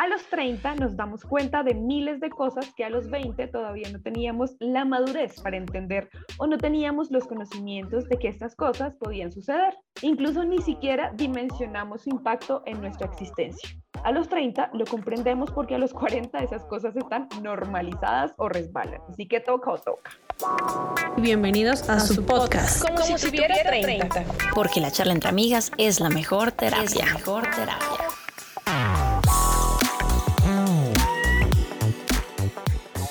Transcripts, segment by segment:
A los 30 nos damos cuenta de miles de cosas que a los 20 todavía no teníamos la madurez para entender o no teníamos los conocimientos de que estas cosas podían suceder. Incluso ni siquiera dimensionamos su impacto en nuestra existencia. A los 30 lo comprendemos porque a los 40 esas cosas están normalizadas o resbalan. Así que toca o toca. Bienvenidos a, su, podcast. Como, si, tuviera 30. Porque la charla entre amigas es la mejor terapia. Es la mejor terapia.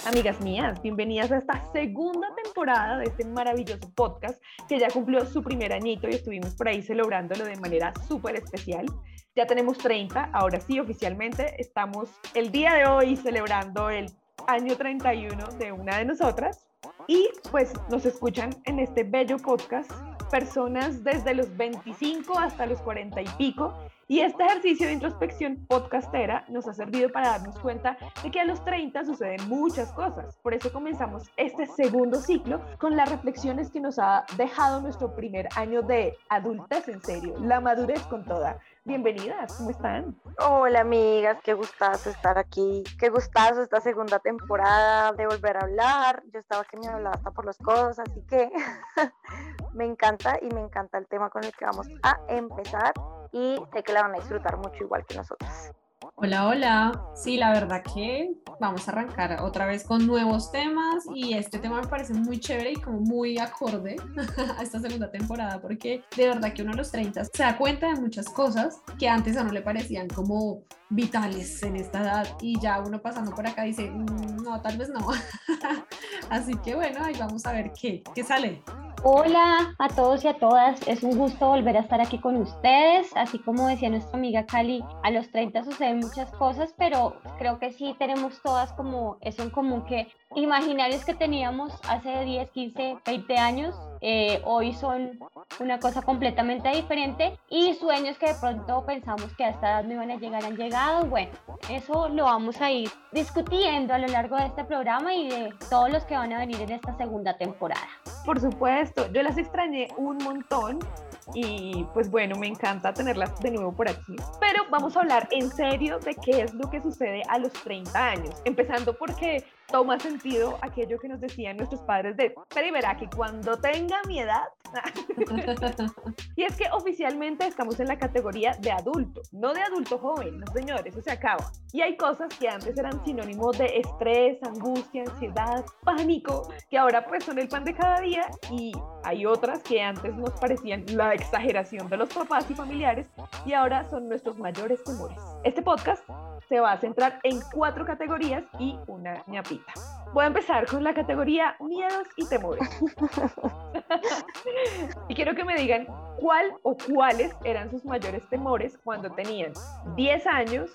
Amigas mías, bienvenidas a esta segunda temporada de este maravilloso podcast que ya cumplió su primer añito y estuvimos por ahí celebrándolo de manera súper especial. Ya tenemos 30, ahora sí, oficialmente estamos el día de hoy celebrando el año 31 de una de nosotras y pues nos escuchan en este bello podcast personas desde los 25 hasta los 40 y pico y este ejercicio de introspección podcastera nos ha servido para darnos cuenta de que a los 30 suceden muchas cosas. Por eso comenzamos este segundo ciclo con las reflexiones que nos ha dejado nuestro primer año de adultez en serio, la madurez con toda. Bienvenidas, ¿cómo están? Hola amigas, qué gustazo estar aquí, qué gustazo esta segunda temporada de volver a hablar. Yo estaba que me hablaba hasta por los codos, así que me encanta y me encanta el tema con el que vamos a empezar y sé que la van a disfrutar mucho igual que nosotros. Hola, hola. Sí, la verdad que vamos a arrancar otra vez con nuevos temas y este tema me parece muy chévere y como muy acorde a esta segunda temporada porque de verdad que uno a los 30 se da cuenta de muchas cosas que antes a uno le parecían como vitales en esta edad y ya uno pasando por acá dice, mm, no, tal vez no. Así que bueno, ahí vamos a ver qué, qué sale. Hola a todos y a todas, es un gusto volver a estar aquí con ustedes. Así como decía nuestra amiga Cali, a los 30 suceden muchas cosas, pero creo que sí tenemos todas como eso en común que imaginarios que teníamos hace 10, 15, 20 años, eh, hoy son una cosa completamente diferente y sueños que de pronto pensamos que a esta edad no iban a llegar han llegado. Bueno, eso lo vamos a ir discutiendo a lo largo de este programa y de todos los que van a venir en esta segunda temporada. Por supuesto, yo las extrañé un montón y pues bueno, me encanta tenerlas de nuevo por aquí. Pero vamos a hablar en serio de qué es lo que sucede a los 30 años, empezando porque toma sentido aquello que nos decían nuestros padres de, pero y verá que cuando tenga mi edad, y es que oficialmente estamos en la categoría de adulto, no de adulto joven, no señores, eso se acaba. Y hay cosas que antes eran sinónimos de estrés, angustia, ansiedad, pánico, que ahora pues son el pan de cada día y hay otras que antes nos parecían la exageración de los papás y familiares y ahora son nuestros mayores temores. Este podcast se va a centrar en cuatro categorías y una ñapita. Voy a empezar con la categoría miedos y temores. y quiero que me digan cuál o cuáles eran sus mayores temores cuando tenían 10 años,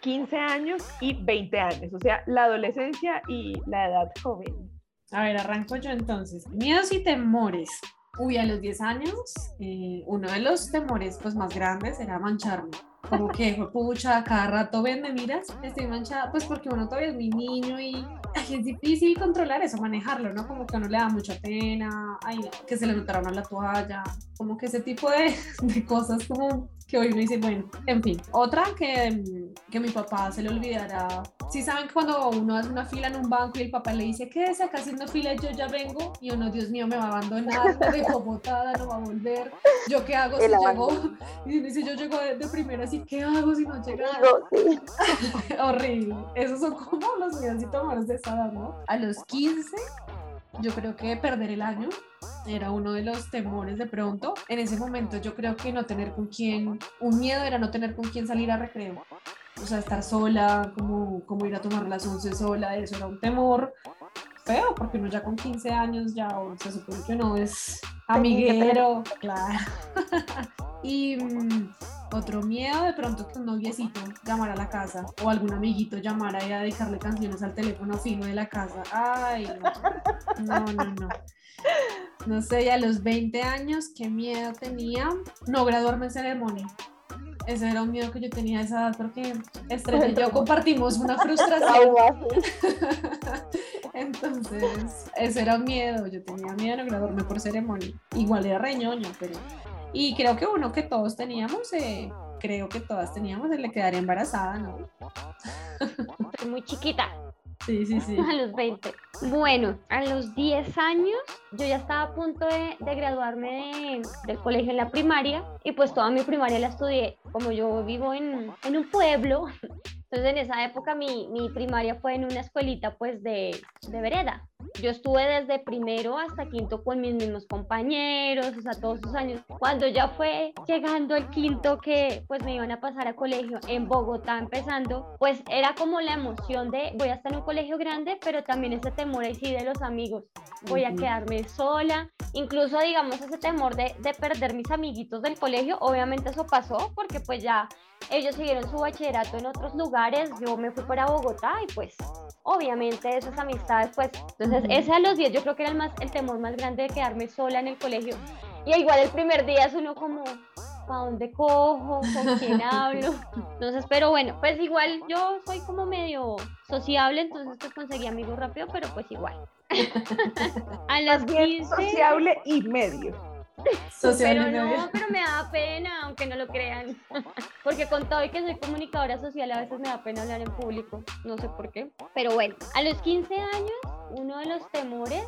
15 años y 20 años, o sea, la adolescencia y la edad joven. A ver, arranco yo entonces. Miedos y temores. Uy, a los 10 años, eh, uno de los temores pues, más grandes era mancharme. Como que, pucha, cada rato ven, me miras, estoy manchada, pues porque uno todavía es mi niño y es difícil controlar eso, manejarlo, ¿no? Como que a uno le da mucha pena, ay, que se le notaron a la toalla, como que ese tipo de, de cosas como que hoy me dice, bueno, en fin. Otra que, que mi papá se le olvidará. Si saben que cuando uno hace una fila en un banco y el papá le dice, quédese acá haciendo fila, yo ya vengo, y uno, Dios mío, me va a abandonar, me dejó botada, no va a volver. ¿Yo qué hago si llego? Y dice, yo llego de, primera, así, ¿qué hago si no llega? Horrible. Esos son como los temores de esa edad, ¿no? A los 15 yo creo que perder el año era uno de los temores de pronto. En ese momento yo creo que no tener con quién, un miedo era no tener con quién salir a recreo. O sea, estar sola, como, como ir a tomar las once sola, eso era un temor feo, porque uno ya con 15 años ya se supone que no es amiguero, claro. y mm, otro miedo de pronto que un noviecito llamara a la casa o algún amiguito llamara y a dejarle canciones al teléfono fijo de la casa. Ay, no, no, no. No, sé, ya a los 20 años, qué miedo tenía no graduarme en ceremonia. Ese era un miedo que yo tenía a esa edad porque Estrella y yo compartimos una frustración. Entonces, ese era un miedo. Yo tenía miedo de no graduarme por ceremonia. Igual era reñoño, pero y creo que uno que todos teníamos, eh, creo que todas teníamos el de quedar embarazada, ¿no? Muy chiquita. Sí, sí, sí. A los 20. Bueno, a los 10 años yo ya estaba a punto de, graduarme de- del colegio en la primaria y pues toda mi primaria la estudié. Como yo vivo en, en un pueblo, entonces en esa época mi, mi primaria fue en una escuelita pues de, de vereda. Yo estuve desde primero hasta quinto con mis mismos compañeros, o sea, todos esos años. Cuando ya fue llegando el quinto que pues me iban a pasar a colegio en Bogotá empezando, pues era como la emoción de voy a estar en un colegio grande, pero también ese temor ahí sí de los amigos. Voy a quedarme sola, incluso digamos ese temor de, de perder mis amiguitos del colegio, obviamente eso pasó porque pues ya ellos siguieron su bachillerato en otros lugares, yo me fui para Bogotá y pues obviamente esas amistades pues, entonces Ujú. ese a los 10 yo creo que era el, más, el temor más grande de quedarme sola en el colegio y igual el primer día es uno como, ¿para dónde cojo? ¿Con quién hablo? Entonces, pero bueno, pues igual yo soy como medio sociable, entonces pues conseguí amigos rápido, pero pues igual. a las Más bien 15... sociable y medio. Social Pero no, pero me da pena, aunque no lo crean. Porque con todo y que soy comunicadora social, a veces me da pena hablar en público. No sé por qué. Pero bueno, a los 15 años, uno de los temores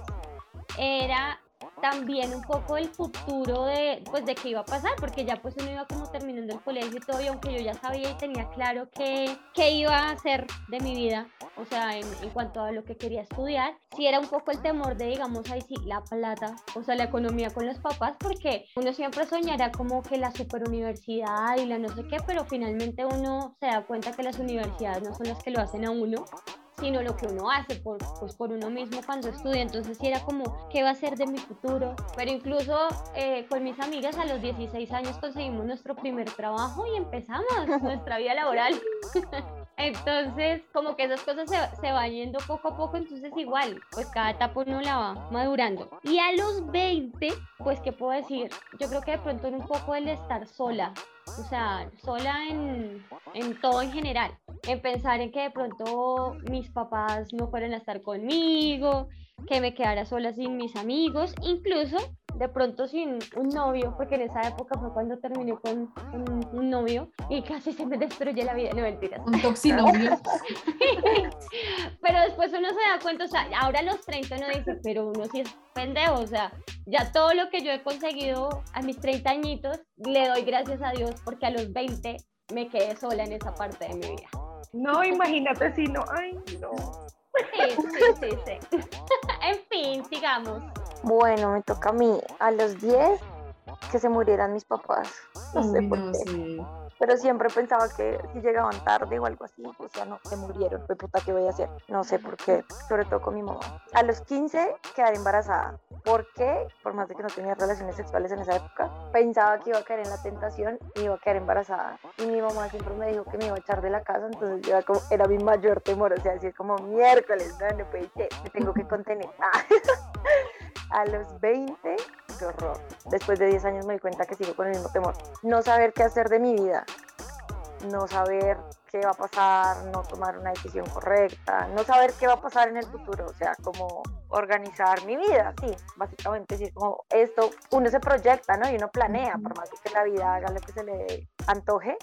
era también un poco el futuro de, pues, de qué iba a pasar, porque ya pues uno iba como terminando el colegio y todo, y aunque yo ya sabía y tenía claro qué, qué iba a hacer de mi vida, o sea, en, en cuanto a lo que quería estudiar, sí era un poco el temor de, digamos, ahí sí, la plata, o sea, la economía con los papás, porque uno siempre soñará como que la superuniversidad y la no sé qué, pero finalmente uno se da cuenta que las universidades no son las que lo hacen a uno, sino lo que uno hace por, pues, por uno mismo cuando estudia. Entonces sí era como, ¿qué va a ser de mi futuro? Pero incluso eh, con mis amigas a los 16 años conseguimos nuestro primer trabajo y empezamos nuestra vida laboral. Entonces, como que esas cosas se, se van yendo poco a poco, entonces igual, pues cada etapa uno la va madurando. Y a los 20, pues, ¿qué puedo decir? Yo creo que de pronto en un poco el estar sola, o sea, sola en, en todo en general, en pensar en que de pronto mis papás no fueran a estar conmigo, que me quedara sola sin mis amigos, incluso de pronto sin un novio, porque en esa época fue cuando terminé con, un novio y casi se me destruyó la vida, no mentiras. Un toxinovio. Pero después uno se da cuenta, o sea, ahora a los 30 uno dice, pero uno sí es pendejo, o sea, ya todo lo que yo he conseguido a mis 30 añitos, le doy gracias a Dios porque a los 20 me quedé sola en esa parte de mi vida. No, imagínate si no. Ay, no. Sí, sí, sí, sí. en fin, sigamos. Bueno, me toca a mí a los 10 que se murieran mis papás. No sé por no, qué. sí. Pero siempre pensaba que si llegaban tarde o algo así, o sea, no, se murieron. Pues puta, ¿qué voy a hacer? No sé por qué, sobre todo con mi mamá. A los 15 quedar embarazada. ¿Por qué? Por más de que no tenía relaciones sexuales en esa época, pensaba que iba a caer en la tentación y iba a quedar embarazada. Y mi mamá siempre me dijo que me iba a echar de la casa, entonces yo era, como, era mi mayor temor, o sea, decir como miércoles, no, no puede ser, me tengo que contener. a los 20, qué horror. Después de 10 años me di cuenta que sigo con el mismo temor. No saber qué hacer de mi vida, no saber qué va a pasar, no tomar una decisión correcta, no saber qué va a pasar en el futuro, o sea, como organizar mi vida, sí, básicamente decir como esto, uno se proyecta, ¿no? Y uno planea, por más que la vida haga lo que se le antoje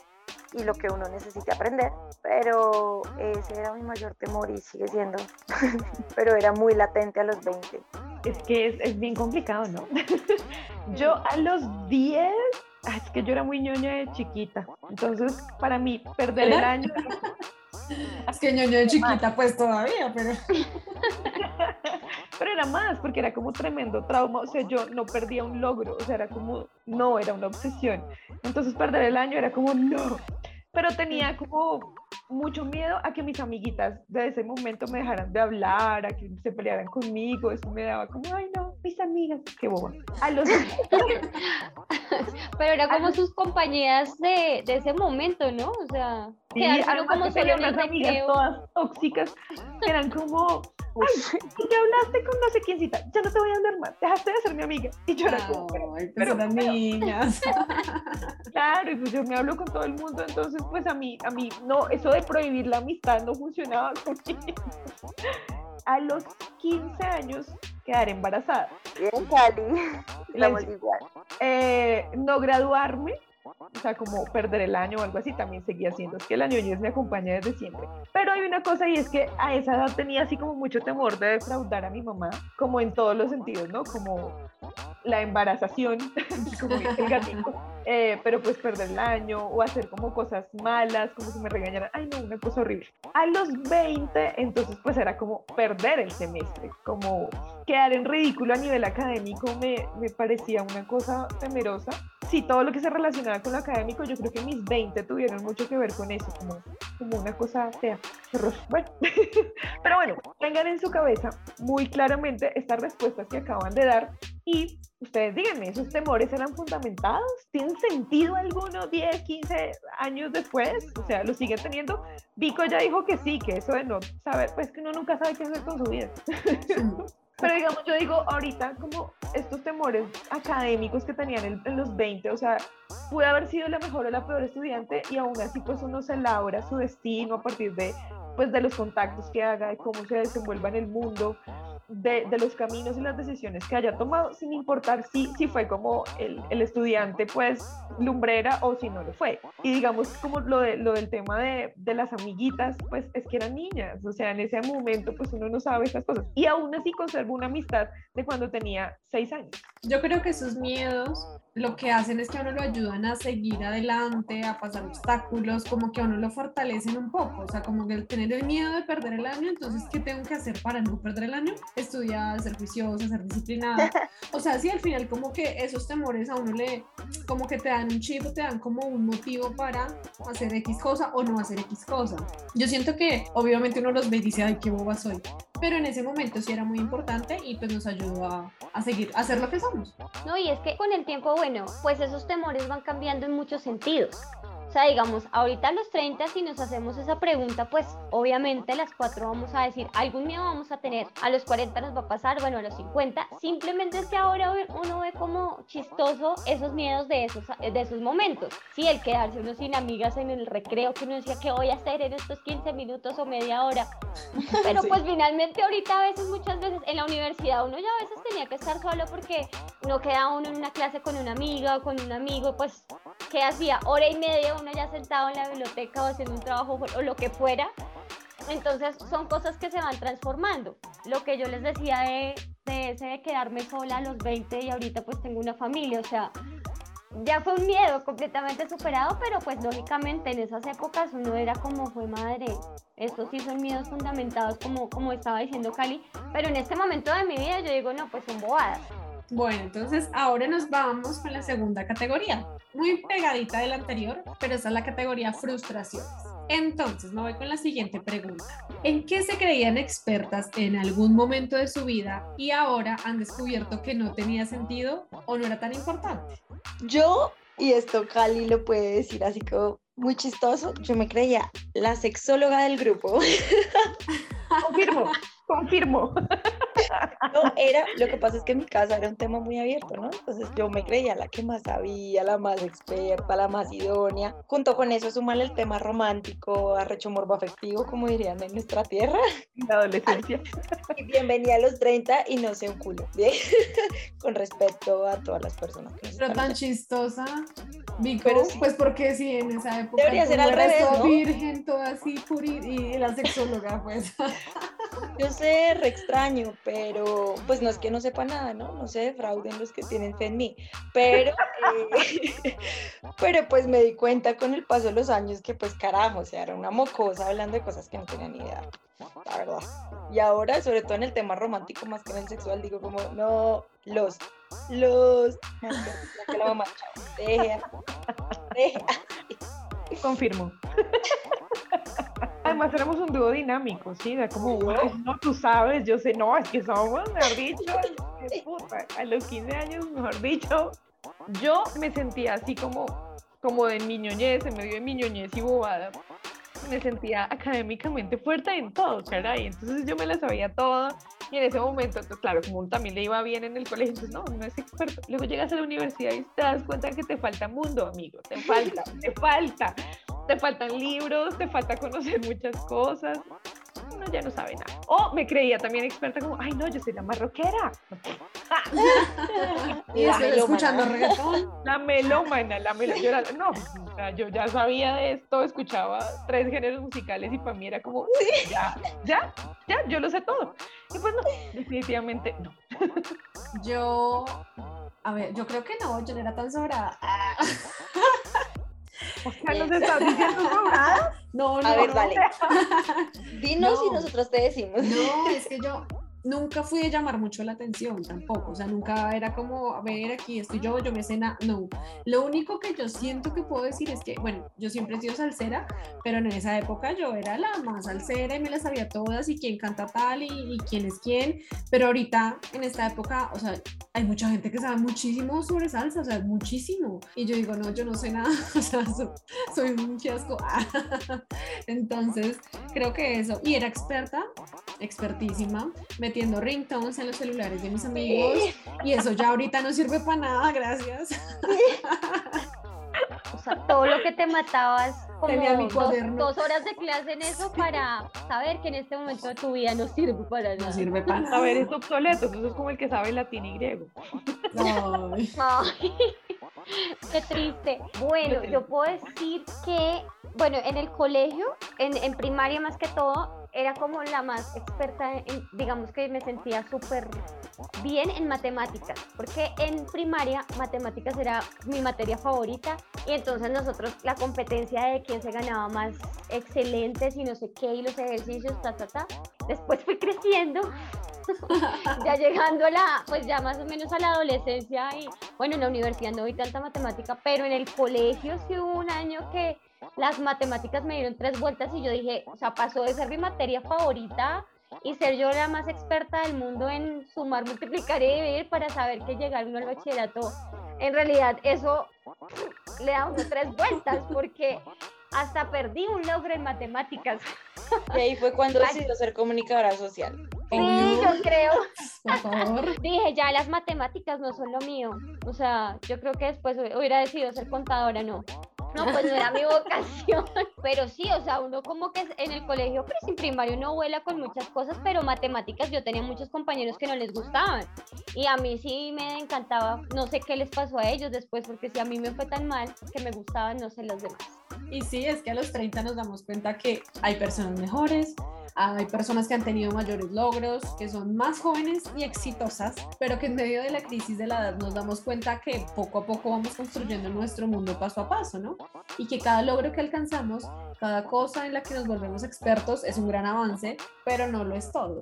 y lo que uno necesite aprender, pero ese era mi mayor temor y sigue siendo, pero era muy latente a los 20. Es que es, es bien complicado, ¿no? yo a los 10, ay, es que yo era muy ñoña de chiquita. Entonces, para mí, perder el año. Es que ñoño de chiquita, pues todavía, pero. Pero era más, porque era como tremendo trauma. O sea, yo no perdía un logro. O sea, era como, no, era una obsesión. Entonces, perder el año era como, no. Pero tenía como mucho miedo a que mis amiguitas de ese momento me dejaran de hablar, a que se pelearan conmigo. Eso me daba como, ay, no, mis amigas, qué boba. A los Pero era como sus compañías de, de ese momento, ¿no? O sea, Sí, como solo unas amigas todas tóxicas eran como, ay, ¿y qué hablaste con no sé quiéncita? Ya no te voy a hablar más, dejaste de ser mi amiga. Y yo era como, pero, pero- niñas. claro, y pues yo me hablo con todo el mundo, entonces pues a mí, a mí, no, eso de prohibir la amistad no funcionaba conmigo. A los 15 años quedar embarazada. Bien, Cali. Eh, no graduarme, o sea, como perder el año o algo así, también seguía siendo. Es que la ñoñez me acompaña desde siempre. Pero hay una cosa y es que a esa edad tenía así como mucho temor de defraudar a mi mamá, como en todos los sentidos, ¿no? Como la embarazación, como el gatito. Eh, pero pues perder el año o hacer como cosas malas, como si me regañaran, ay no, una cosa horrible. A los 20, entonces pues era como perder el semestre, como quedar en ridículo a nivel académico me, me parecía una cosa temerosa. Sí, todo lo que se relacionaba con lo académico, yo creo que mis 20 tuvieron mucho que ver con eso, como, como una cosa fea. Bueno, pero bueno, tengan en su cabeza muy claramente estas respuestas que acaban de dar y ustedes díganme, ¿esos temores eran fundamentados? ¿Tienen sentido alguno 10, 15 años después? O sea, ¿lo siguen teniendo? Vico ya dijo que sí, que eso de no saber, pues que uno nunca sabe qué hacer con su vida. Pero digamos, yo digo ahorita como estos temores académicos que tenían en, en, los 20, o sea, pude haber sido la mejor o la peor estudiante y aún así pues uno se elabora su destino a partir de pues de los contactos que haga, de cómo se desenvuelva en el mundo, de, los caminos y las decisiones que haya tomado, sin importar si, si fue como el, el, estudiante, pues, lumbrera o si no lo fue. Y digamos, como lo, de, lo del tema de, de, las amiguitas, pues es que eran niñas, o sea, en ese momento, pues uno no sabe esas cosas. Y aún así conservo una amistad de cuando tenía seis años. Yo creo que esos miedos lo que hacen es que a uno lo ayudan a seguir adelante, a pasar obstáculos, como que a uno lo fortalecen un poco, o sea, como que el tener el miedo de perder el año, entonces, ¿qué tengo que hacer para no perder el año? Estudiar, ser juiciosa, ser disciplinada. O sea, sí, al final como que esos temores a uno le, como que te dan un chip, te dan como un motivo para hacer X cosa o no hacer X cosa. Yo siento que obviamente uno los ve y dice, ay, qué boba soy, pero en ese momento sí era muy importante y pues nos ayudó a, a seguir, a ser lo que somos. No, y es que con el tiempo, bueno, pues esos temores van cambiando en muchos sentidos. O sea, digamos, ahorita a los 30, si nos hacemos esa pregunta, pues obviamente las cuatro vamos a decir, algún miedo vamos a tener. A los 40 nos va a pasar, bueno, a los 50. Simplemente es que ahora uno ve como chistoso esos miedos de esos, de esos momentos. Sí, el quedarse uno sin amigas en el recreo, que uno decía, ¿qué voy a hacer en estos 15 minutos o media hora? Pero sí. pues finalmente ahorita a veces, muchas veces en la universidad uno ya a veces tenía que estar solo porque no queda uno en una clase con una amiga o con un amigo, pues, ¿qué hacía? Hora y media uno ya sentado en la biblioteca o haciendo un trabajo o lo que fuera. Entonces son cosas que se van transformando. Lo que yo les decía de, de ese de quedarme sola a los 20 y ahorita pues tengo una familia, o sea, ya fue un miedo completamente superado, pero pues lógicamente en esas épocas uno era como fue madre. Estos sí son miedos fundamentados como, como estaba diciendo Cali, pero en este momento de mi vida yo digo, no, pues son bobadas. Bueno, entonces ahora nos vamos con la segunda categoría, muy pegadita de la anterior, pero esa es la categoría frustraciones. Entonces, me voy con la siguiente pregunta. ¿En qué se creían expertas en algún momento de su vida y ahora han descubierto que no tenía sentido o no era tan importante? Yo, y esto Cali lo puede decir así como muy chistoso, yo me creía la sexóloga del grupo. Confirmo, confirmo. No, era, lo que pasa es que en mi casa era un tema muy abierto, ¿no? Entonces yo me creía la que más sabía, la más experta, la más idónea. Junto con eso, sumarle el tema romántico, arrecho morbo afectivo, como dirían en nuestra tierra. La adolescencia. Y bienvenida a los 30 y no sé un culo, ¿bien? Con respeto a todas las personas. Que Pero tan chistosa, Vico, Pero sí. pues porque sí, en esa época Debería ser al revés, ¿no? virgen, toda así, puri, y la sexóloga, pues. Yo sé, re extraño, pero pues no es que no sepa nada, ¿no? No se defrauden los que tienen fe en mí. Pero, eh, pero pues me di cuenta con el paso de los años que pues carajo, o sea, era una mocosa hablando de cosas que no tenía ni idea, la verdad. Y ahora, sobre todo en el tema romántico más que en el sexual, digo como, no, los, los, la mamá, deja, deja. Confirmo. Además, éramos un dúo dinámico, ¿sí? Era como, "Ay, no, tú sabes, yo sé, no, es que somos, mejor dicho, qué puta, a los 15 años, mejor dicho, yo me sentía así como, como de mi ñoñez, en medio de mi ñoñez y bobada, me sentía académicamente fuerte en todo, caray, entonces yo me la sabía toda, y en ese momento, pues, claro, como también le iba bien en el colegio, entonces no, no es experto, luego llegas a la universidad y te das cuenta que te falta mundo, amigo, te falta, te falta, te faltan libros, te falta conocer muchas cosas. uno ya no sabe nada. O me creía también experta como, ay no, yo soy la más rockera. Y La melómana. escuchando reggaetón. La melómana, la melómana. No, o sea, yo ya sabía de esto, escuchaba tres géneros musicales y para mí era como, ya, ya, ya, yo lo sé todo. Y pues no, definitivamente no. Yo, a ver, yo creo que no, yo no era tan sobrada. O sea, nos estás diciendo sobrada. No, no, A ver, no. dale. Dinos y No. nosotros te decimos. No, es que yo nunca fui de llamar mucho la atención tampoco, o sea, nunca era como, a ver, aquí estoy yo, yo me cena, no. Lo único que yo siento que puedo decir es que, bueno, yo siempre he sido salsera, pero en esa época yo era la más salsera y me las sabía todas y quién canta tal y, y quién es quién, pero ahorita en esta época, o sea, hay mucha gente que sabe muchísimo sobre salsa, o sea, muchísimo. Y yo digo, no, yo no sé nada, o sea, so- soy un fiasco. Entonces, creo que eso. Y era experta, expertísima, metiendo ringtones en los celulares de mis amigos. Y eso ya ahorita no sirve para nada, gracias. O sea, todo lo que te matabas como Tenía mi dos, cuaderno. dos horas de clase en eso para saber que en este momento de tu vida no sirve para No nada. sirve para A nada. ver, es obsoleto, eso es como el que sabe latín y griego. Ay. Ay, qué triste. Bueno, yo puedo decir que, bueno, en el colegio, en, en primaria más que todo, era como la más experta, en, digamos que me sentía súper bien en matemáticas, porque en primaria matemáticas era mi materia favorita y entonces nosotros la competencia de quién se ganaba más excelentes y no sé qué y los ejercicios, ta, ta, ta. Después fui creciendo ya llegando a la, pues ya más o menos a la adolescencia y bueno, en la universidad no vi tanta matemática, pero en el colegio sí hubo un año que las matemáticas me dieron tres vueltas y yo dije, o sea, pasó de ser mi materia favorita y ser yo la más experta del mundo en sumar, multiplicar y dividir para saber que llegar uno al bachillerato, en realidad eso le da uno tres vueltas porque hasta perdí un logro en matemáticas. Y ahí fue cuando decidió ser comunicadora social. Sí, yo creo. por favor. Dije, ya las matemáticas no son lo mío. O sea, yo creo que después hu- hubiera decidido ser contadora, no. No, pues no era mi vocación. Pero sí, o sea, uno como que en el colegio, pero sin primario no vuela con muchas cosas, pero matemáticas yo tenía muchos compañeros que no les gustaban. Y a mí sí me encantaba, no sé qué les pasó a ellos después, porque si a mí me fue tan mal que me gustaban, no sé los demás. Y sí, es que a los 30 nos damos cuenta que hay personas mejores, hay personas que han tenido mayores logros, que son más jóvenes y exitosas, pero que en medio de la crisis de la edad nos damos cuenta que poco a poco vamos construyendo nuestro mundo paso a paso, ¿no? Y que cada logro que alcanzamos, cada cosa en la que nos volvemos expertos es un gran avance, pero no lo es todo.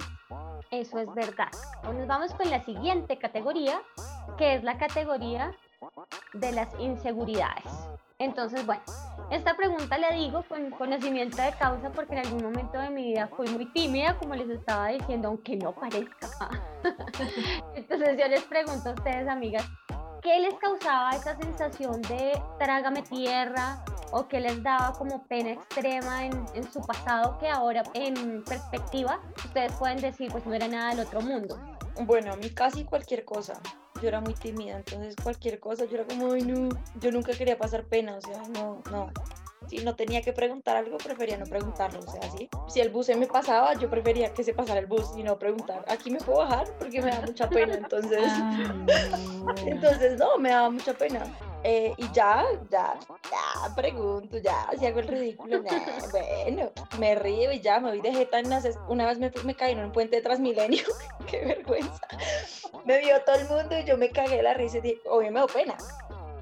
Eso es verdad. Nos vamos con la siguiente categoría, que es la categoría de las inseguridades. Entonces, bueno, esta pregunta la digo con conocimiento de causa porque en algún momento de mi vida fui muy tímida, como les estaba diciendo, aunque no parezca. Entonces yo les pregunto a ustedes, amigas, ¿qué les causaba esa sensación de trágame tierra o qué les daba como pena extrema en, su pasado que ahora en perspectiva ustedes pueden decir pues no era nada del otro mundo? Bueno, a mí casi cualquier cosa. Yo era muy tímida, entonces cualquier cosa, yo era como, ay no, yo nunca quería pasar pena, o sea, no, no. Si no tenía que preguntar algo, prefería no preguntarlo, o sea, sí. Si el bus se me pasaba, yo prefería que se pasara el bus y no preguntar, aquí me puedo bajar porque me da mucha pena, entonces, Ay, no. entonces no, me daba mucha pena. Eh, y ya, ya, ya, pregunto, ya, si hago el ridículo, nah, bueno, me río y ya, me voy de jeta en las es- Una vez me, me caí en un puente de Transmilenio, qué vergüenza. Me vio todo el mundo y yo me cagué la risa y dije, obvio me dio pena,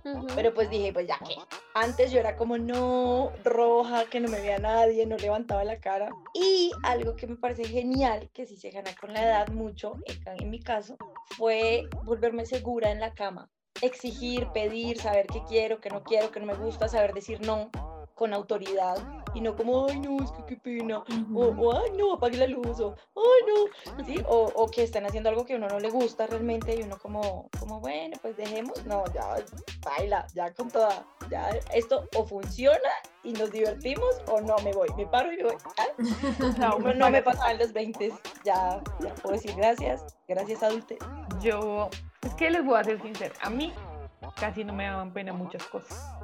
Ujú. pero pues dije, pues ya que. Antes yo era como no roja, que no me veía nadie, no levantaba la cara. Y algo que me parece genial, que sí se gana con la edad mucho, en, en mi caso, fue volverme segura en la cama. Exigir, pedir, saber qué quiero, qué no quiero, qué no me gusta, saber decir no con autoridad y no como, ay no, es que qué pena, o, ay no, apague la luz, o ay no, ¿sí? o, o que están haciendo algo que a uno no le gusta realmente y uno como, como bueno, pues dejemos, no, ya, baila, ya con toda, ya esto o funciona y nos divertimos o no me voy, me paro y me voy. Ah, No, No, no me pasaba en los 20, ya, ya puedo decir gracias, gracias adulte. Yo, es que les voy a ser sincera, a mí casi no me daban pena muchas cosas.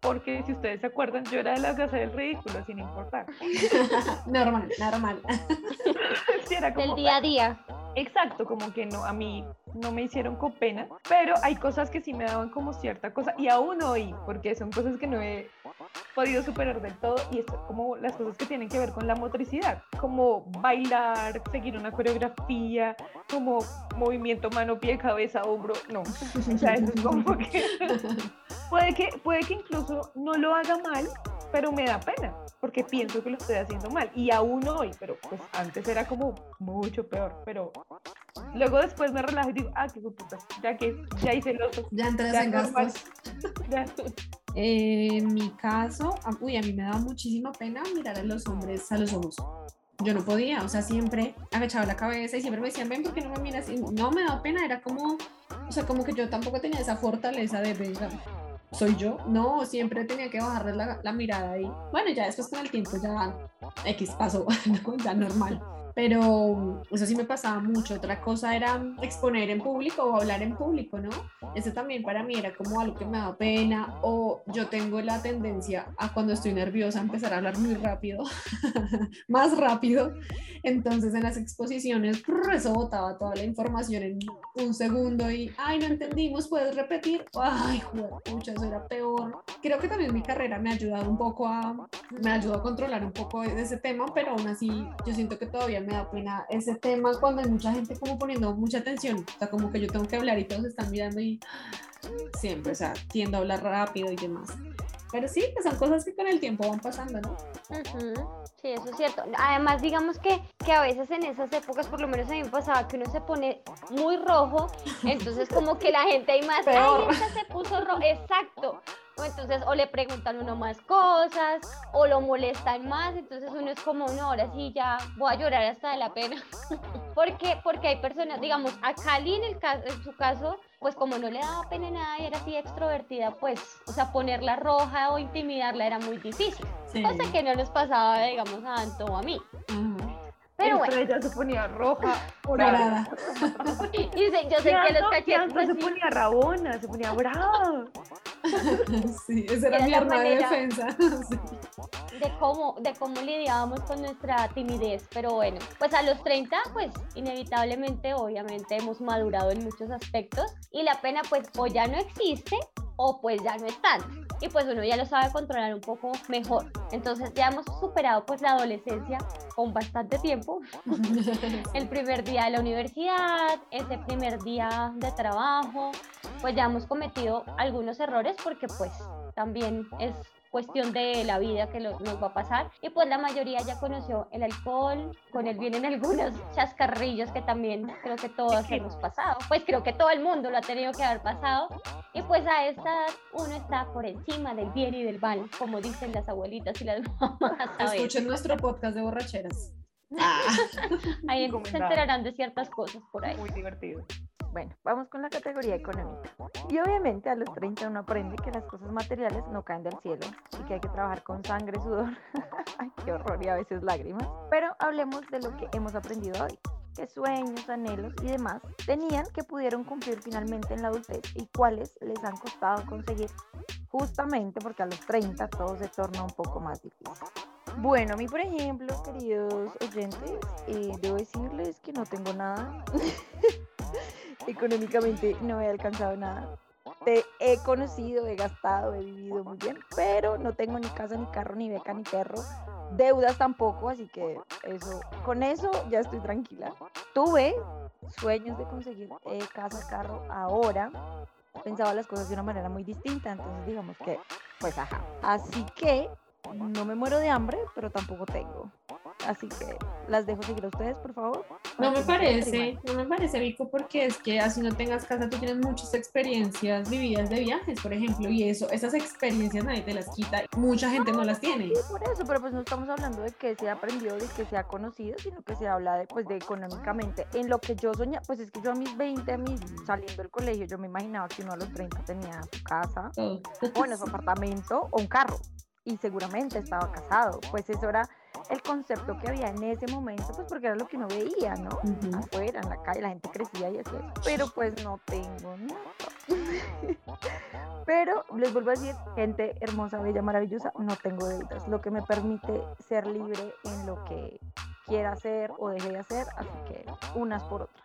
porque si ustedes se acuerdan, yo era de las de hacer el ridículo sin importar. normal, normal. Sí, era como, Del día a día. Exacto, como que no, a mí no me hicieron con pena, pero hay cosas que sí me daban como cierta cosa, y aún hoy, porque son cosas que no he podido superar del todo, y es como las cosas que tienen que ver con la motricidad, como bailar, seguir una coreografía, como movimiento mano, pie, cabeza, hombro, no, o sea, eso es como que puede que, puede que incluso no lo haga mal, pero me da pena, porque pienso que lo estoy haciendo mal, y aún hoy, pero pues antes era como mucho peor, pero luego después me relajo y digo, ah, qué puta, ya que ya hice el oso, Ya entras ya en gastos. ya. Eh, en mi caso, uy, a mí me daba muchísima pena mirar a los hombres a los ojos. Yo no podía, o sea, siempre agachaba la cabeza y siempre me decían, ven, ¿por qué no me miras? Y no me daba pena, era como, o sea, como que yo tampoco tenía esa fortaleza de, venga, soy yo. No, siempre tenía que bajarle la, la mirada y, bueno, ya después con el tiempo ya X pasó, ya normal. Pero eso sí me pasaba mucho. Otra cosa era exponer en público o hablar en público, ¿no? Eso también para mí era como algo que me daba pena o yo tengo la tendencia a cuando estoy nerviosa empezar a hablar muy rápido, más rápido. Entonces en las exposiciones eso botaba toda la información en un segundo y, ay, no entendimos, ¿puedes repetir? Ay, pucha, eso era peor. Creo que también mi carrera me ha ayudado un poco a, me ayudó a controlar un poco de ese tema, pero aún así yo siento que todavía me da pena ese tema cuando hay mucha gente como poniendo mucha atención, o sea, como que yo tengo que hablar y todos están mirando y siempre, o sea, tiendo a hablar rápido y demás. Pero sí, pues son cosas que con el tiempo van pasando, ¿no? Sí, eso es cierto. Además, digamos que, que a veces en esas épocas, por lo menos a mí me pasaba que uno se pone muy rojo, entonces como que la gente hay más, Peor. ay, esta se puso rojo, exacto. O entonces o le preguntan uno más cosas, o lo molestan más, entonces uno es como, no, ahora sí ya voy a llorar hasta de la pena. porque, porque hay personas, digamos, a Cali en, el ca- en su caso, pues como no le daba pena nada y era así extrovertida, pues, o sea, ponerla roja o intimidarla era muy difícil. Sí. Cosa que no nos pasaba, digamos, a Anto o a mí. Ajá. Pero bueno, Estrella se ponía roja, morada. Y yo sé que los cachetes se ponía rabona, se ponía brava. Sí, esa era, Era mi la arma de manera. defensa. Sí. de cómo, de cómo lidiábamos con nuestra timidez. Pero bueno, pues a los 30, pues inevitablemente, obviamente, hemos madurado en muchos aspectos y la pena, pues, o ya no existe o pues ya no está. Y pues uno ya lo sabe controlar un poco mejor. Entonces ya hemos superado pues la adolescencia con bastante tiempo. el primer día de la universidad, ese primer día de trabajo, pues ya hemos cometido algunos errores porque pues también es cuestión de la vida que lo- nos va a pasar y pues la mayoría ya conoció el alcohol, con él vienen algunos chascarrillos que también creo que todos hemos pasado, pues creo que todo el mundo lo ha tenido que haber pasado y pues a esta uno está por encima del bien y del mal, como dicen las abuelitas y las mamás. Escuchen nuestro podcast de borracheras. Ah, Ahí se enterarán de ciertas cosas por ahí. Muy divertido. Bueno, vamos con la categoría económica. Y obviamente a los 30 uno aprende que las cosas materiales no caen del cielo y que hay que trabajar con sangre, sudor, ay, qué horror y a veces lágrimas. Pero hablemos de lo que hemos aprendido hoy. qué sueños, anhelos y demás tenían que pudieron cumplir finalmente en la adultez y cuáles les han costado conseguir, justamente porque a los 30 todo se torna un poco más difícil. Bueno, a mí, por ejemplo, queridos oyentes, eh, debo decirles que no tengo nada. Económicamente no he alcanzado nada. Te he conocido, he gastado, he vivido muy bien, pero no tengo ni casa, ni carro, ni beca, ni perro. Deudas tampoco, así que eso, con eso ya estoy tranquila. Tuve sueños de conseguir eh, casa, carro, ahora pensaba las cosas de una manera muy distinta, entonces digamos que, pues ajá. Así que no me muero de hambre, pero tampoco tengo. Así que las dejo seguir a ustedes, por favor. No me no parece, no me parece, Vico, porque es que así no tengas casa, tú tienes muchas experiencias vividas de viajes, por ejemplo, y eso, esas experiencias nadie te las quita, mucha gente no las tiene. Sí, por eso, pero pues no estamos hablando de que se ha aprendido, de que se ha conocido, sino que se habla de, pues, de económicamente. En lo que yo soñaba, pues es que yo a mis 20, a mis saliendo del colegio, yo me imaginaba que uno a los 30 tenía su casa, Todo. o bueno, su apartamento o un carro. Y seguramente estaba casado. Pues eso era el concepto que había en ese momento, pues porque era lo que uno veía, ¿no? Afuera, en la calle, la gente crecía y así. Pero pues no tengo nada. Pero les vuelvo a decir, gente hermosa, bella, maravillosa, no tengo deudas, lo que me permite ser libre en lo que quiera hacer o deje de hacer, así que unas por otras.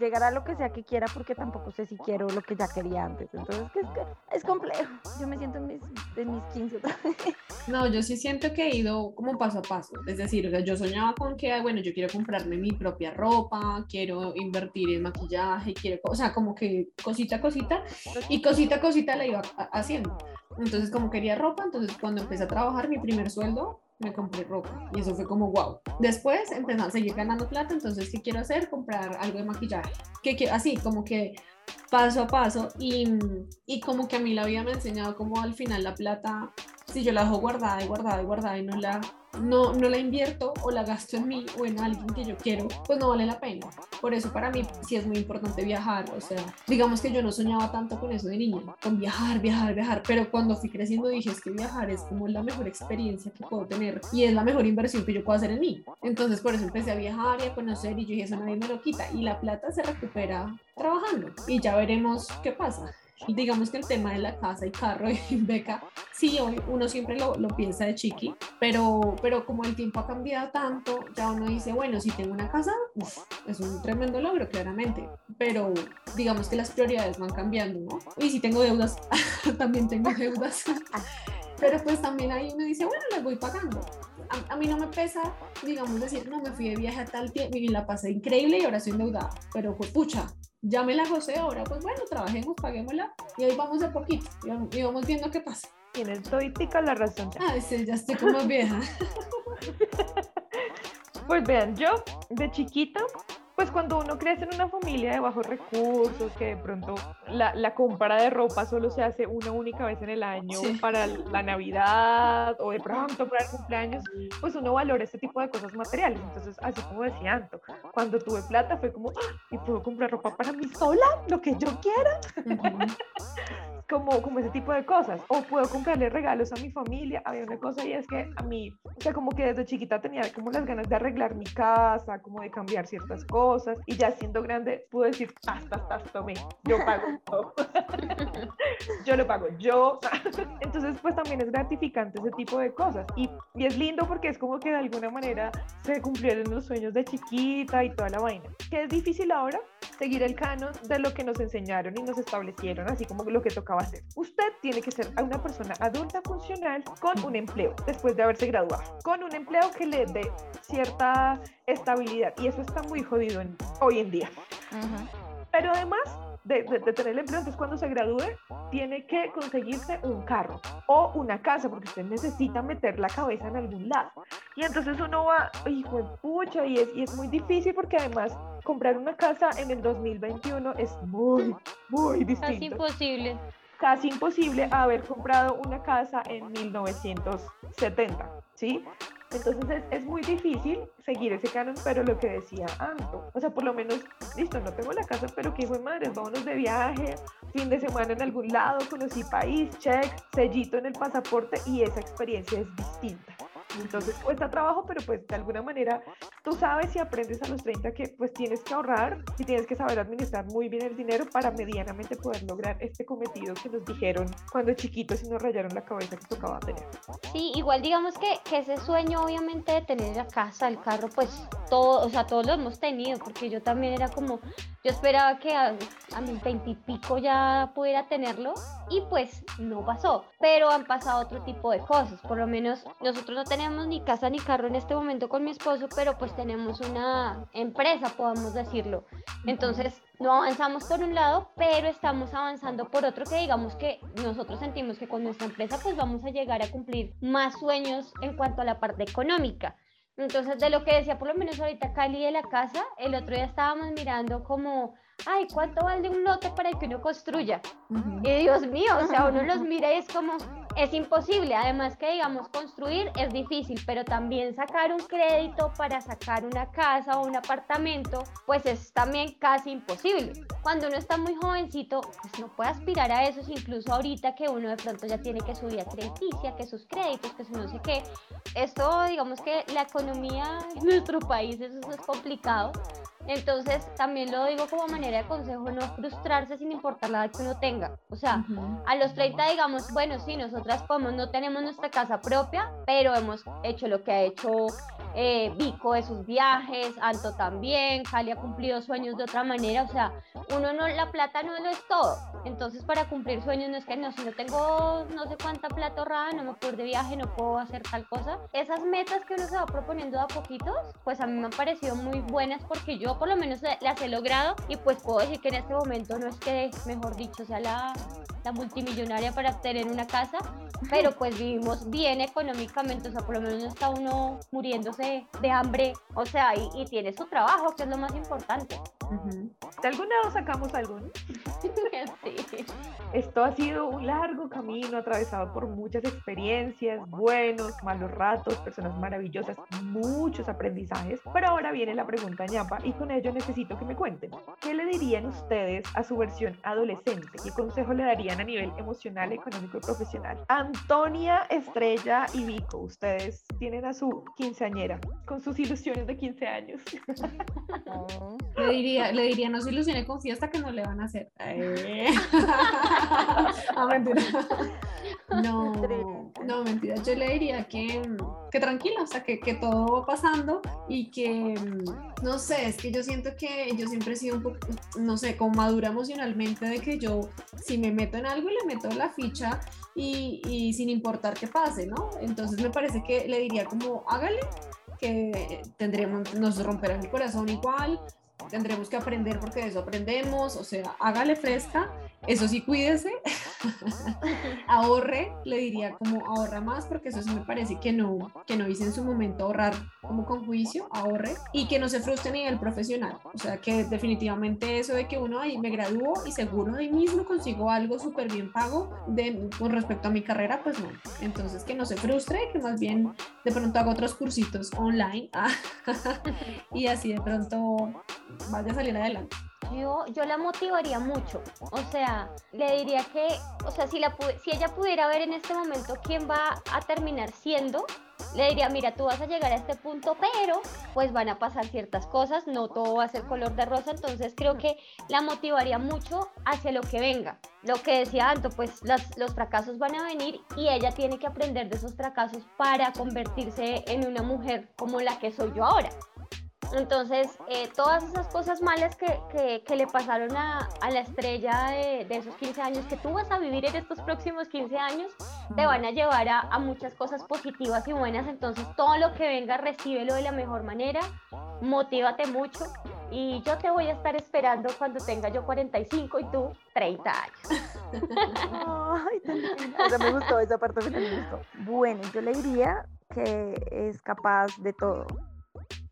Llegará lo que sea que quiera porque tampoco sé si quiero lo que ya quería antes. Entonces, es, que es complejo. Yo me siento en mis, en mis 15 otra vez. No, yo sí siento que he ido como paso a paso. Es decir, o sea, yo soñaba con que, bueno, yo quiero comprarme mi propia ropa, quiero invertir en maquillaje, quiero, o sea, como que cosita cosita y cosita cosita la iba haciendo. Entonces, como quería ropa, entonces cuando empecé a trabajar mi primer sueldo, me compré ropa y eso fue como wow. Después empecé a seguir ganando plata, entonces, ¿qué quiero hacer? Comprar algo de maquillaje. Que, que así, como que paso a paso y, y como que a mí la vida me ha enseñado como al final la plata si yo la dejo guardada y guardada y guardada y no la, no, no la invierto o la gasto en mí o en alguien que yo quiero, pues no vale la pena. Por eso para mí sí es muy importante viajar. O sea, digamos que yo no soñaba tanto con eso de niña, con viajar, viajar, viajar, pero cuando fui creciendo dije es que viajar es como la mejor experiencia que puedo tener y es la mejor inversión que yo puedo hacer en mí. Entonces por eso empecé a viajar y a conocer y yo dije eso nadie me lo quita y la plata se recupera trabajando y ya veremos qué pasa. Digamos que el tema de la casa y carro y beca, sí, hoy uno siempre lo, lo piensa de chiqui, pero, pero como el tiempo ha cambiado tanto, ya uno dice, bueno, si tengo una casa, uf, es un tremendo logro, claramente, pero digamos que las prioridades van cambiando, ¿no? Y si tengo deudas, también tengo deudas, pero pues también ahí uno dice, bueno, las voy pagando. A, a mí no me pesa, digamos, decir, no, me fui de viaje a tal tiempo y la pasé increíble y ahora estoy endeudada, pero pues pucha, ya me la gocé ahora, pues bueno, trabajemos, paguémosla y ahí vamos de poquito y vamos- viendo qué pasa. Tienes todítica la razón. Ay, sí, ya estoy como vieja. Pues vean, yo de chiquita, pues cuando uno crece en una familia de bajos recursos, que de pronto la, la compra de ropa solo se hace una única vez en el año Sí. para la Navidad o de pronto para el cumpleaños, pues uno valora este tipo de cosas materiales. Entonces, así como decía Anto, cuando tuve plata fue como, "Ah, y puedo comprar ropa para mí sola, lo que yo quiera. como, como ese tipo de cosas. O puedo comprarle regalos a mi familia. Había una cosa y es que a mí, o sea, como que desde chiquita tenía como las ganas de arreglar mi casa, como de cambiar ciertas cosas. Y ya siendo grande, pude decir, hasta, hasta, tomé, yo pago todo. yo lo pago yo. Entonces, pues también es gratificante ese tipo de cosas. Y, y es lindo porque es como que de alguna manera se cumplieron los sueños de chiquita y toda la vaina. ¿Qué es difícil ahora? Seguir el canon de lo que nos enseñaron y nos establecieron, así como lo que tocaba hacer. Usted tiene que ser una persona adulta funcional con un empleo después de haberse graduado, con un empleo que le dé cierta estabilidad. Y eso está muy jodido en- hoy en día. Pero además de, de- de tener el empleo, entonces cuando se gradúe, tiene que conseguirse un carro o una casa, porque usted necesita meter la cabeza en algún lado. Y entonces uno va, hijo de pucha, y es, y es muy difícil porque además comprar una casa en el 2021 es muy, muy Casi distinto. imposible. Casi imposible haber comprado una casa en 1970, ¿sí? Entonces es, muy difícil seguir ese canon, pero lo que decía Anto, o sea, por lo menos, listo, no tengo la casa, pero que hijo madre, vámonos de viaje, fin de semana en algún lado, conocí país, check, sellito en el pasaporte y esa experiencia es distinta. Entonces cuesta trabajo, pero pues de alguna manera tú sabes y aprendes a los 30 que pues tienes que ahorrar y tienes que saber administrar muy bien el dinero para medianamente poder lograr este cometido que nos dijeron cuando chiquitos y nos rayaron la cabeza que tocaba tener. Sí, igual digamos que, que ese sueño obviamente de tener la casa, el carro, pues todo, o sea, todos lo hemos tenido, porque yo también era como, yo esperaba que a, a mis veintipico ya pudiera tenerlo y pues no pasó, pero han pasado otro tipo de cosas, por lo menos nosotros no tenemos ni casa ni carro en este momento con mi esposo, pero pues tenemos una empresa, podemos decirlo. Entonces, no avanzamos por un lado, pero estamos avanzando por otro que digamos que nosotros sentimos que con nuestra empresa pues vamos a llegar a cumplir más sueños en cuanto a la parte económica. Entonces, de lo que decía por lo menos ahorita Cali de la casa, el otro día estábamos mirando como, ay, ¿cuánto vale un lote para que uno construya? Y Dios mío, o sea, uno los mira y es como, es imposible. Además que, digamos, construir es difícil, pero también sacar un crédito para sacar una casa o un apartamento, pues es también casi imposible. Cuando uno está muy jovencito, pues no puede aspirar a eso, incluso ahorita que uno de pronto ya tiene que subir a crediticia, que sus créditos, que su no sé qué. Esto, digamos que la economía en nuestro país, eso es complicado. Entonces, también lo digo como manera de consejo, no frustrarse sin importar la edad que uno tenga. O sea, a los 30 digamos, bueno, sí, nosotras podemos, no tenemos nuestra casa propia, pero hemos hecho lo que ha hecho eh, Vico de sus viajes, Anto también, Cali ha cumplido sueños de otra manera, o sea, uno no, la plata no lo es todo, entonces para cumplir sueños no es que no, si no tengo no sé cuánta plata ahorrada, no me puedo ir de viaje, no puedo hacer tal cosa, esas metas que uno se va proponiendo a poquitos, pues a mí me han parecido muy buenas porque yo por lo menos las he logrado y pues puedo decir que en este momento no es que, mejor dicho, sea la, la multimillonaria para tener una casa, pero pues vivimos bien económicamente, o sea, por lo menos no está uno muriéndose de hambre, o sea, y, y tiene su trabajo, que es lo más importante. ¿De algún lado sacamos alguno? sí. Esto ha sido un largo camino atravesado por muchas experiencias, buenos, malos ratos, personas maravillosas, muchos aprendizajes. Pero ahora viene la pregunta ñapa y con ello necesito que me cuenten. ¿Qué le dirían ustedes a su versión adolescente? ¿Qué consejo le darían a nivel emocional, económico y profesional? Antonia, Estrella y Vico, ustedes tienen a su quinceañera con sus ilusiones de 15 años. Le diría, le diría, no se ilusione con fiesta que no le van a hacer. Eh. ah, mentira. No, no, mentira. Yo le diría que, que tranquila, o sea, que, que, todo va pasando y que, no sé, es que yo siento que yo siempre he sido un poco, no sé, como madura emocionalmente de que yo, si me meto en algo, le meto la ficha y, y sin importar qué pase, ¿no? Entonces me parece que le diría como, hágale, que tendremos, nos romperá el corazón igual, tendremos que aprender porque de eso aprendemos, o sea, hágale fresca, eso sí cuídese, ahorre, le diría como ahorra más porque eso sí me parece que no, que no hice en su momento ahorrar como con juicio, ahorre y que no se frustre a nivel profesional, o sea, que definitivamente eso de que uno ahí me gradúo y seguro mí mismo consigo algo súper bien pago de, con respecto a mi carrera, pues no, entonces que no se frustre, que más bien de pronto haga otros cursitos online y así de pronto vaya a salir adelante. Yo, yo la motivaría mucho, o sea, le diría que, o sea, si, la, si ella pudiera ver en este momento quién va a terminar siendo, le diría, mira, tú vas a llegar a este punto, pero pues van a pasar ciertas cosas, no todo va a ser color de rosa, entonces creo que la motivaría mucho hacia lo que venga. Lo que decía Anto, pues los, los fracasos van a venir y ella tiene que aprender de esos fracasos para convertirse en una mujer como la que soy yo ahora. Entonces, eh, todas esas cosas malas que, que, que le pasaron a, a la estrella de, de, esos 15 años, que tú vas a vivir en estos próximos 15 años, te van a llevar a, a, muchas cosas positivas y buenas. Entonces, todo lo que venga, recíbelo de la mejor manera, motívate mucho. Y yo te voy a estar esperando cuando tenga yo 45 y tú 30 años. Ay, o sea, me gustó esa parte, me gustó. Bueno, yo le diría que es capaz de todo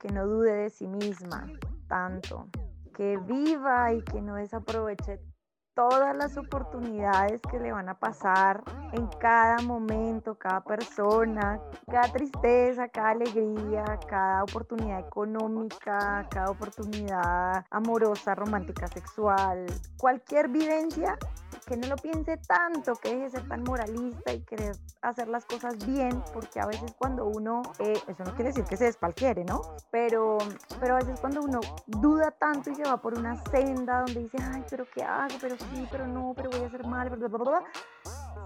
que no dude de sí misma tanto, que viva y que no desaproveche todas las oportunidades que le van a pasar en cada momento, cada persona, cada tristeza, cada alegría, cada oportunidad económica, cada oportunidad amorosa, romántica, sexual, cualquier vivencia que no lo piense tanto, que deje de ser tan moralista y querer hacer las cosas bien, porque a veces cuando uno, eh, eso no quiere decir que se despalquiere, ¿no? Pero, pero a veces cuando uno duda tanto y se va por una senda donde dice, ay, pero ¿qué hago? Pero sí, pero no, pero voy a hacer mal, bla, bla, bla,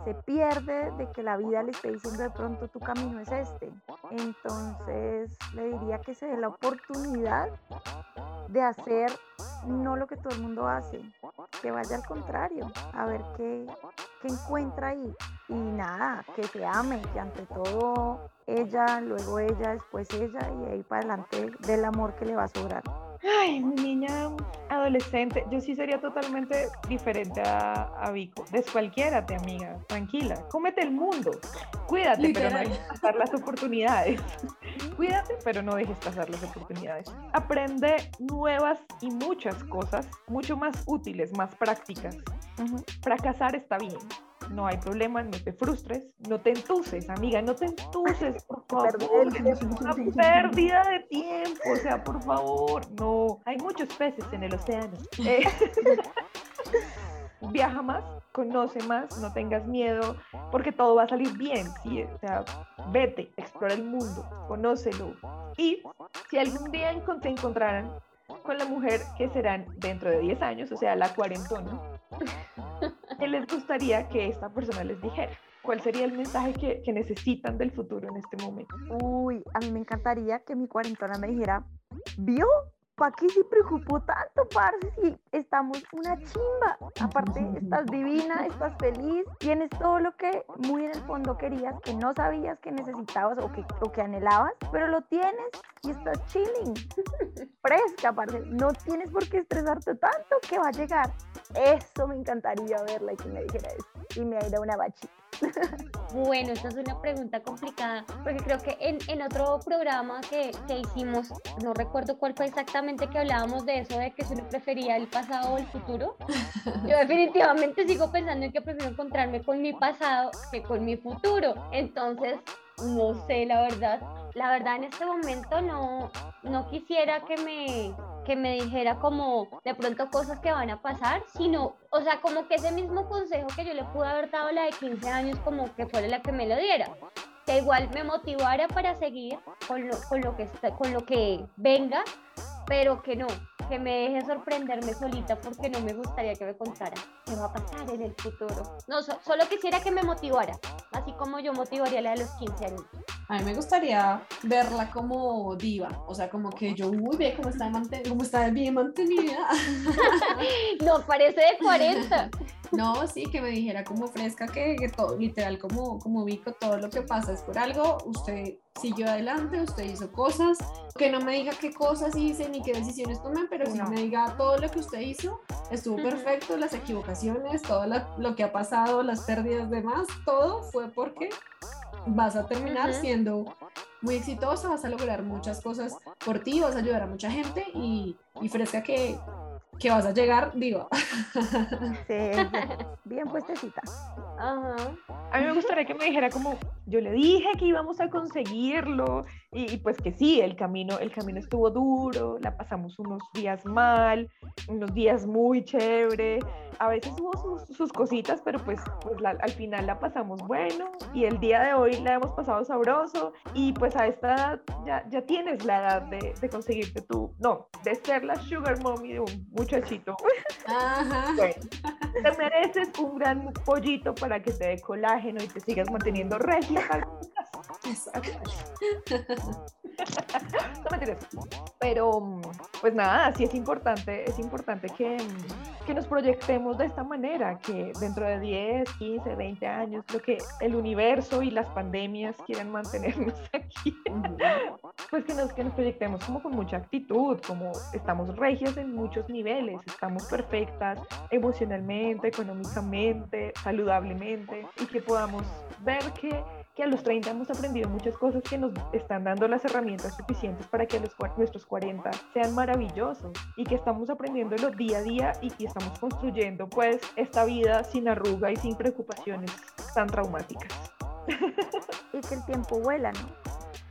se pierde de que la vida le esté diciendo de pronto tu camino es este. Entonces le diría que se dé la oportunidad de hacer no lo que todo el mundo hace, que vaya al contrario, a ver qué, qué encuentra ahí. Y nada, que se ame, que ante todo ella, luego ella, después ella y ahí para adelante del amor que le va a sobrar. Ay, mi niña adolescente, yo sí sería totalmente diferente a, a Vico. Descualquiérate, amiga, tranquila. Cómete el mundo. Cuídate, Literal. pero no dejes pasar las oportunidades. Cuídate, pero no dejes pasar las oportunidades. Aprende nuevas y muchas cosas, mucho más útiles, más prácticas. Uh -huh. Fracasar está bien, no hay problema, no te frustres, no te entuses, amiga, no te entuses, por favor. Es una pérdida de tiempo, o sea, por favor, no. Hay muchos peces en el océano. Eh, viaja más, conoce más, no tengas miedo, porque todo va a salir bien. ¿sí? O sea, vete, explora el mundo, conócelo. Y si algún día te encontraran con la mujer que serán dentro de 10 años, o sea, la cuarentona, ¿qué les gustaría que esta persona les dijera? ¿Cuál sería el mensaje que, que, necesitan del futuro en este momento? Uy, a mí me encantaría que mi cuarentona me dijera, ¿vio? ¿Para qué se preocupó tanto, parce? Si estamos una chimba. Aparte, estás divina, estás feliz, tienes todo lo que muy en el fondo querías, que no sabías que necesitabas o que, o que anhelabas, pero lo tienes y estás chilling. Fresca, parce. No tienes por qué estresarte tanto que va a llegar. Eso me encantaría verla y que me dijera eso. Y me ido una bachita. Bueno, esta es una pregunta complicada, porque creo que en, en otro programa que, que, hicimos, no recuerdo cuál fue exactamente que hablábamos de eso, de que si uno prefería el pasado o el futuro. Yo definitivamente sigo pensando en que prefiero encontrarme con mi pasado que con mi futuro. Entonces, no sé, la verdad. La verdad en este momento no, no quisiera que me, que me dijera como de pronto cosas que van a pasar, sino, o sea, como que ese mismo consejo que yo le pude haber dado a la de 15 años, como que fuera la que me lo diera. Que igual me motivara para seguir con lo, con lo, que, con lo que venga, pero que no, que me deje sorprenderme solita porque no me gustaría que me contara qué va a pasar en el futuro. No, solo quisiera que me motivara, así como yo motivaría a la de los 15 años. A mí me gustaría verla como diva, o sea, como que yo, uy, ve cómo está, cómo está bien mantenida. no, parece de 40. No, sí, que me dijera como fresca que, todo, literal, como, como Vico, todo lo que pasa. Es por algo, usted siguió adelante, usted hizo cosas, que no me diga qué cosas hice ni qué decisiones tomé, pero sí me diga todo lo que usted hizo, estuvo perfecto, las equivocaciones, todo lo que ha pasado, las pérdidas demás, todo fue porque vas a terminar siendo muy exitosa, vas a lograr muchas cosas por ti, vas a ayudar a mucha gente y, y fresca que que vas a llegar, digo. Sí, bien puestecita. Ajá. A mí me gustaría que me dijera como, yo le dije que íbamos a conseguirlo y, pues que sí, el camino, el camino estuvo duro, la pasamos unos días mal, unos días muy chévere, a veces hubo sus, cositas, pero pues, pues al final la pasamos bueno y el día de hoy la hemos pasado sabroso y pues a esta edad ya, ya tienes la edad de, de conseguirte tú, no, de ser la sugar mommy de un muchachito. Ajá. te mereces un gran pollito para que te dé colágeno y te sigas manteniendo regia. no me Pero, pues nada, sí es importante, es importante que, que nos proyectemos de esta manera, que dentro de 10, 15, 20 años, creo que el universo y las pandemias quieren mantenernos aquí. pues que nos, que nos proyectemos como con mucha actitud, como estamos regias en muchos niveles, estamos perfectas emocionalmente, económicamente, saludablemente, y que podamos ver que que a los 30 hemos aprendido muchas cosas que nos están dando las herramientas suficientes para que los, nuestros 40 sean maravillosos y que estamos aprendiéndolo día a día y que estamos construyendo pues esta vida sin arruga y sin preocupaciones tan traumáticas. Y que el tiempo vuela, ¿no?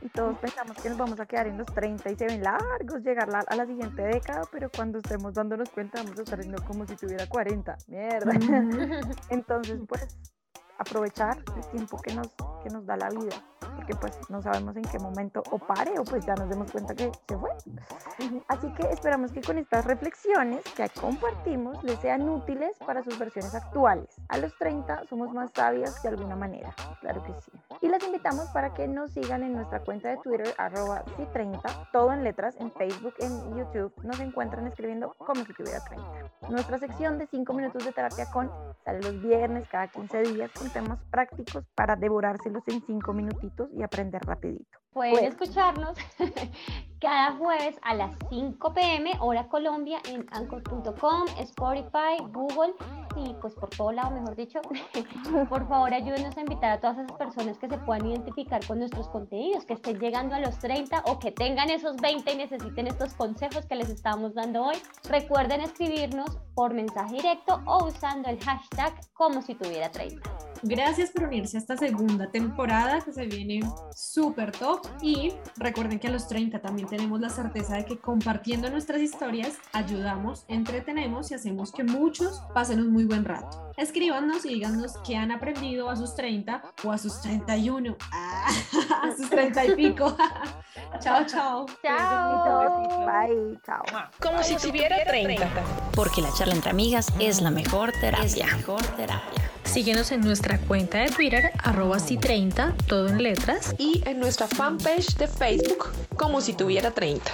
Y todos pensamos que nos vamos a quedar en los 30 y se ven largos llegar a la siguiente década, pero cuando estemos dándonos cuenta vamos a estar viendo como si tuviera 40. Mierda. Entonces, pues aprovechar el tiempo que nos, que nos da la vida, porque pues no sabemos en qué momento o pare o pues ya nos demos cuenta que se fue. Así que esperamos que con estas reflexiones que compartimos les sean útiles para sus versiones actuales. A los 30 somos más sabias de alguna manera, claro que sí. Y les invitamos para que nos sigan en nuestra cuenta de Twitter, arroba C30, todo en letras, en Facebook, en YouTube. Nos encuentran escribiendo como si tuviera 30. Nuestra sección de 5 minutos de terapia con sale los viernes cada 15 días temas prácticos para devorárselos en cinco minutitos y aprender rapidito. Pueden escucharnos cada jueves a las 5 pm hora Colombia en anchor.com, Spotify, Google y pues por todo lado, mejor dicho, por favor ayúdenos a invitar a todas esas personas que se puedan identificar con nuestros contenidos, que estén llegando a los 30 o que tengan esos 20 y necesiten estos consejos que les estamos dando hoy. Recuerden escribirnos por mensaje directo o usando el hashtag como si tuviera 30. Gracias por unirse a esta segunda temporada que se viene súper top y recuerden que a los 30 también tenemos la certeza de que compartiendo nuestras historias ayudamos, entretenemos y hacemos que muchos pasen un muy buen rato. Escríbanos y díganos qué han aprendido a sus 30 o a sus 31, ah, a sus 30 y pico. chao, chao. Chao. Bye, chao. Como si tuviera 30. Porque la charla entre amigas es la mejor terapia. mejor terapia. Síguenos en nuestra cuenta de Twitter, arroba si 30, todo en letras. Y en nuestra fanpage de Facebook, como si tuviera 30.